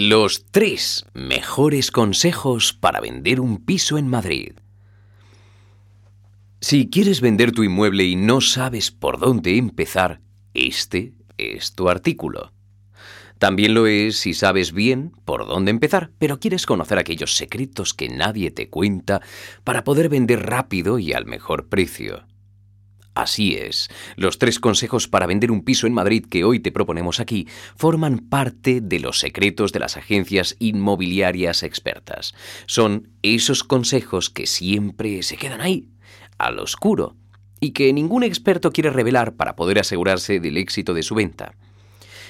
Los tres mejores consejos para vender un piso en Madrid. Si quieres vender tu inmueble y no sabes por dónde empezar, este es tu artículo. También lo es si sabes bien por dónde empezar, pero quieres conocer aquellos secretos que nadie te cuenta para poder vender rápido y al mejor precio. Así es, los tres consejos para vender un piso en Madrid que hoy te proponemos aquí forman parte de los secretos de las agencias inmobiliarias expertas. Son esos consejos que siempre se quedan ahí, al oscuro, y que ningún experto quiere revelar para poder asegurarse del éxito de su venta.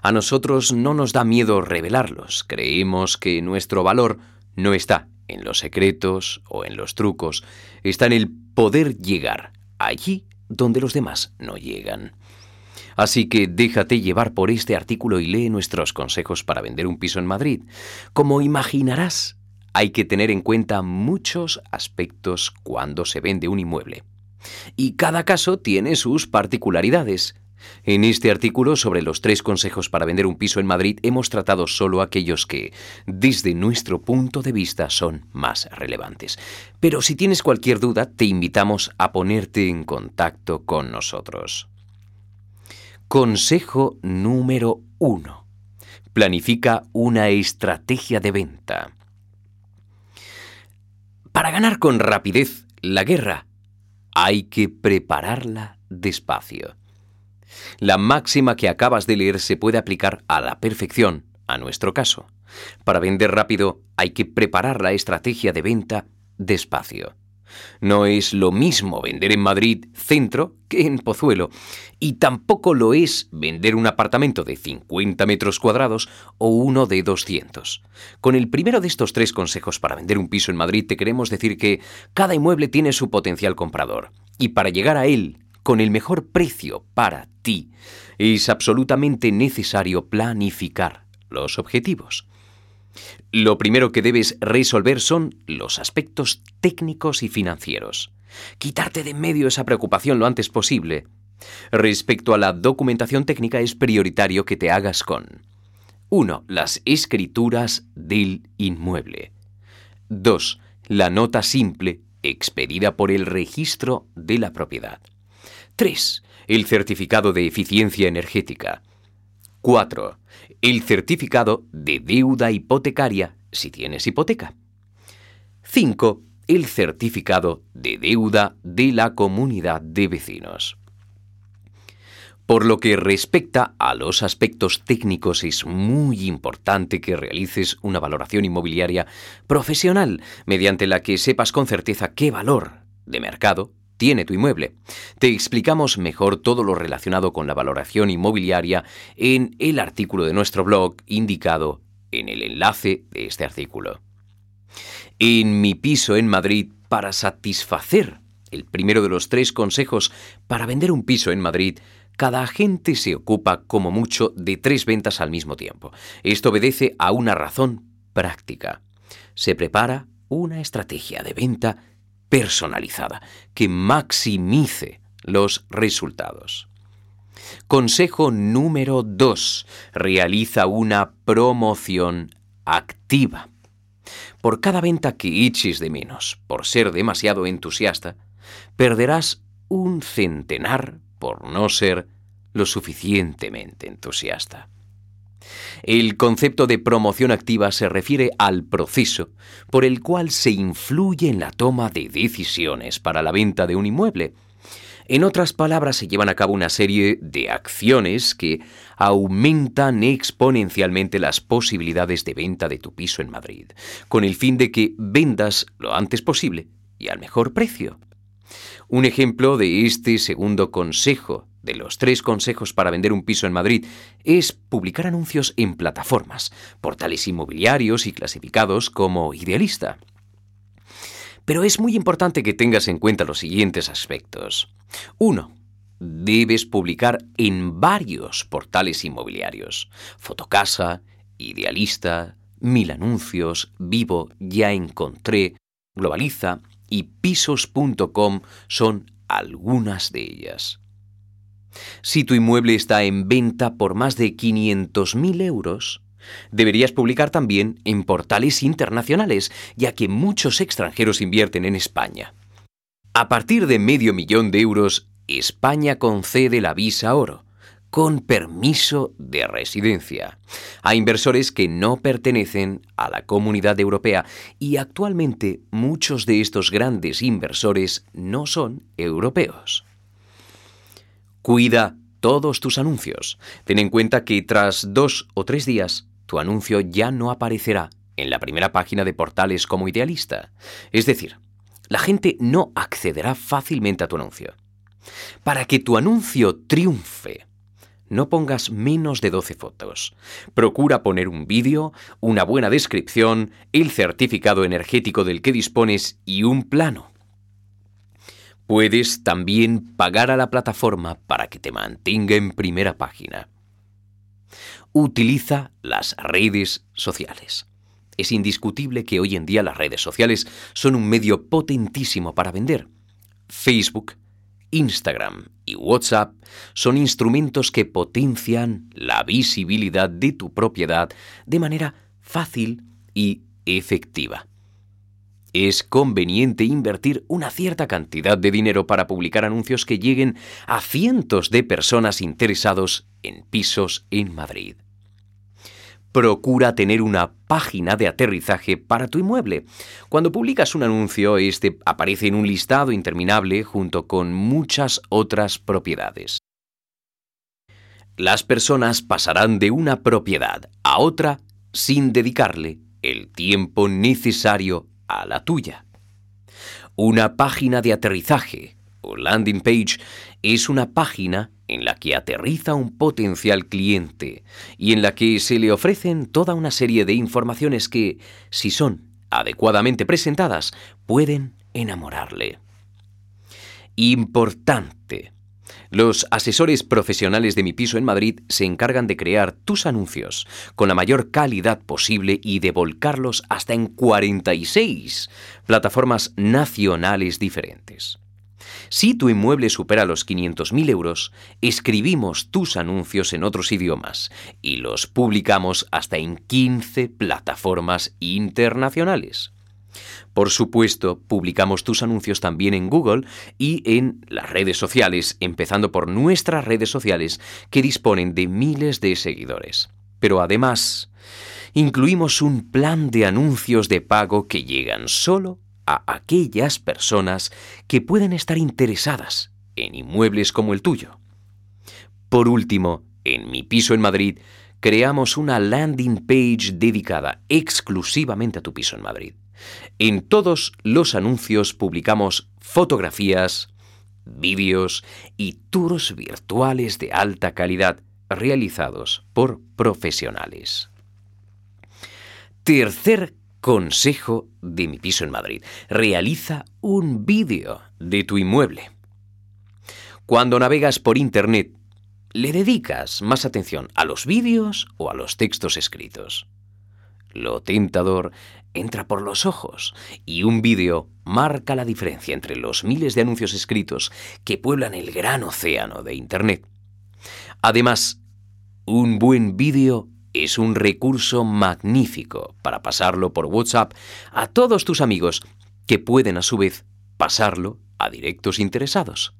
A nosotros no nos da miedo revelarlos, creemos que nuestro valor no está en los secretos o en los trucos, está en el poder llegar allí donde los demás no llegan. Así que déjate llevar por este artículo y lee nuestros consejos para vender un piso en Madrid. Como imaginarás, hay que tener en cuenta muchos aspectos cuando se vende un inmueble. Y cada caso tiene sus particularidades. En este artículo sobre los tres consejos para vender un piso en Madrid hemos tratado solo aquellos que, desde nuestro punto de vista, son más relevantes. Pero si tienes cualquier duda, te invitamos a ponerte en contacto con nosotros. Consejo número 1. Planifica una estrategia de venta. Para ganar con rapidez la guerra, hay que prepararla despacio. La máxima que acabas de leer se puede aplicar a la perfección a nuestro caso. Para vender rápido hay que preparar la estrategia de venta despacio. No es lo mismo vender en Madrid centro que en Pozuelo, y tampoco lo es vender un apartamento de 50 metros cuadrados o uno de 200. Con el primero de estos tres consejos para vender un piso en Madrid te queremos decir que cada inmueble tiene su potencial comprador, y para llegar a él con el mejor precio para ti, es absolutamente necesario planificar los objetivos. Lo primero que debes resolver son los aspectos técnicos y financieros. Quitarte de en medio esa preocupación lo antes posible. Respecto a la documentación técnica es prioritario que te hagas con 1. Las escrituras del inmueble. 2. La nota simple expedida por el registro de la propiedad. 3. El certificado de eficiencia energética. 4. El certificado de deuda hipotecaria si tienes hipoteca. 5. El certificado de deuda de la comunidad de vecinos. Por lo que respecta a los aspectos técnicos, es muy importante que realices una valoración inmobiliaria profesional, mediante la que sepas con certeza qué valor de mercado tiene tu inmueble. Te explicamos mejor todo lo relacionado con la valoración inmobiliaria en el artículo de nuestro blog indicado en el enlace de este artículo. En mi piso en Madrid, para satisfacer el primero de los tres consejos para vender un piso en Madrid, cada agente se ocupa como mucho de tres ventas al mismo tiempo. Esto obedece a una razón práctica. Se prepara una estrategia de venta personalizada que maximice los resultados. Consejo número 2. Realiza una promoción activa. Por cada venta que eches de menos por ser demasiado entusiasta, perderás un centenar por no ser lo suficientemente entusiasta. El concepto de promoción activa se refiere al proceso por el cual se influye en la toma de decisiones para la venta de un inmueble. En otras palabras, se llevan a cabo una serie de acciones que aumentan exponencialmente las posibilidades de venta de tu piso en Madrid, con el fin de que vendas lo antes posible y al mejor precio. Un ejemplo de este segundo consejo de los tres consejos para vender un piso en Madrid es publicar anuncios en plataformas, portales inmobiliarios y clasificados como idealista. Pero es muy importante que tengas en cuenta los siguientes aspectos. 1. Debes publicar en varios portales inmobiliarios. Fotocasa, Idealista, Mil Anuncios, Vivo, Ya Encontré, Globaliza y Pisos.com son algunas de ellas. Si tu inmueble está en venta por más de 500.000 euros, Deberías publicar también en portales internacionales, ya que muchos extranjeros invierten en España. A partir de medio millón de euros, España concede la visa oro, con permiso de residencia, a inversores que no pertenecen a la comunidad europea y actualmente muchos de estos grandes inversores no son europeos. Cuida todos tus anuncios. Ten en cuenta que tras dos o tres días tu anuncio ya no aparecerá en la primera página de portales como idealista. Es decir, la gente no accederá fácilmente a tu anuncio. Para que tu anuncio triunfe, no pongas menos de 12 fotos. Procura poner un vídeo, una buena descripción, el certificado energético del que dispones y un plano. Puedes también pagar a la plataforma para que te mantenga en primera página utiliza las redes sociales. Es indiscutible que hoy en día las redes sociales son un medio potentísimo para vender. Facebook, Instagram y WhatsApp son instrumentos que potencian la visibilidad de tu propiedad de manera fácil y efectiva. Es conveniente invertir una cierta cantidad de dinero para publicar anuncios que lleguen a cientos de personas interesados en pisos en Madrid. Procura tener una página de aterrizaje para tu inmueble. Cuando publicas un anuncio, este aparece en un listado interminable junto con muchas otras propiedades. Las personas pasarán de una propiedad a otra sin dedicarle el tiempo necesario a la tuya. Una página de aterrizaje o landing page es una página en la que aterriza un potencial cliente y en la que se le ofrecen toda una serie de informaciones que, si son adecuadamente presentadas, pueden enamorarle. Importante. Los asesores profesionales de mi piso en Madrid se encargan de crear tus anuncios con la mayor calidad posible y de volcarlos hasta en 46 plataformas nacionales diferentes. Si tu inmueble supera los 500.000 euros, escribimos tus anuncios en otros idiomas y los publicamos hasta en 15 plataformas internacionales. Por supuesto, publicamos tus anuncios también en Google y en las redes sociales, empezando por nuestras redes sociales que disponen de miles de seguidores. Pero además, incluimos un plan de anuncios de pago que llegan solo a aquellas personas que pueden estar interesadas en inmuebles como el tuyo. Por último, en mi piso en Madrid, creamos una landing page dedicada exclusivamente a tu piso en Madrid. En todos los anuncios publicamos fotografías, vídeos y tours virtuales de alta calidad realizados por profesionales. Tercer consejo de mi piso en Madrid. Realiza un vídeo de tu inmueble. Cuando navegas por Internet, ¿le dedicas más atención a los vídeos o a los textos escritos? Lo tentador entra por los ojos y un vídeo marca la diferencia entre los miles de anuncios escritos que pueblan el gran océano de Internet. Además, un buen vídeo es un recurso magnífico para pasarlo por WhatsApp a todos tus amigos que pueden a su vez pasarlo a directos interesados.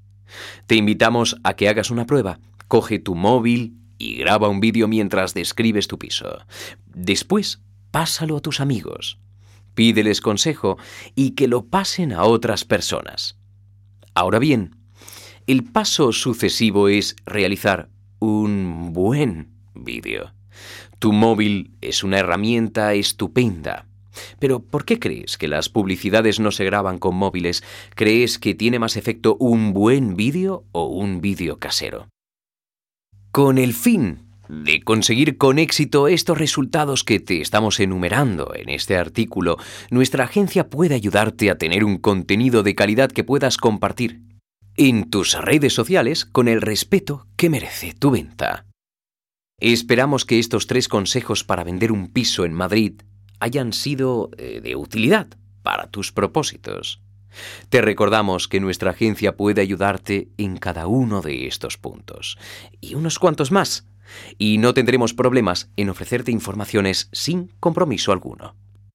Te invitamos a que hagas una prueba. Coge tu móvil y graba un vídeo mientras describes tu piso. Después, pásalo a tus amigos. Pídeles consejo y que lo pasen a otras personas. Ahora bien, el paso sucesivo es realizar un buen vídeo. Tu móvil es una herramienta estupenda. Pero ¿por qué crees que las publicidades no se graban con móviles? ¿Crees que tiene más efecto un buen vídeo o un vídeo casero? Con el fin de conseguir con éxito estos resultados que te estamos enumerando en este artículo, nuestra agencia puede ayudarte a tener un contenido de calidad que puedas compartir en tus redes sociales con el respeto que merece tu venta. Esperamos que estos tres consejos para vender un piso en Madrid hayan sido eh, de utilidad para tus propósitos. Te recordamos que nuestra agencia puede ayudarte en cada uno de estos puntos y unos cuantos más y no tendremos problemas en ofrecerte informaciones sin compromiso alguno.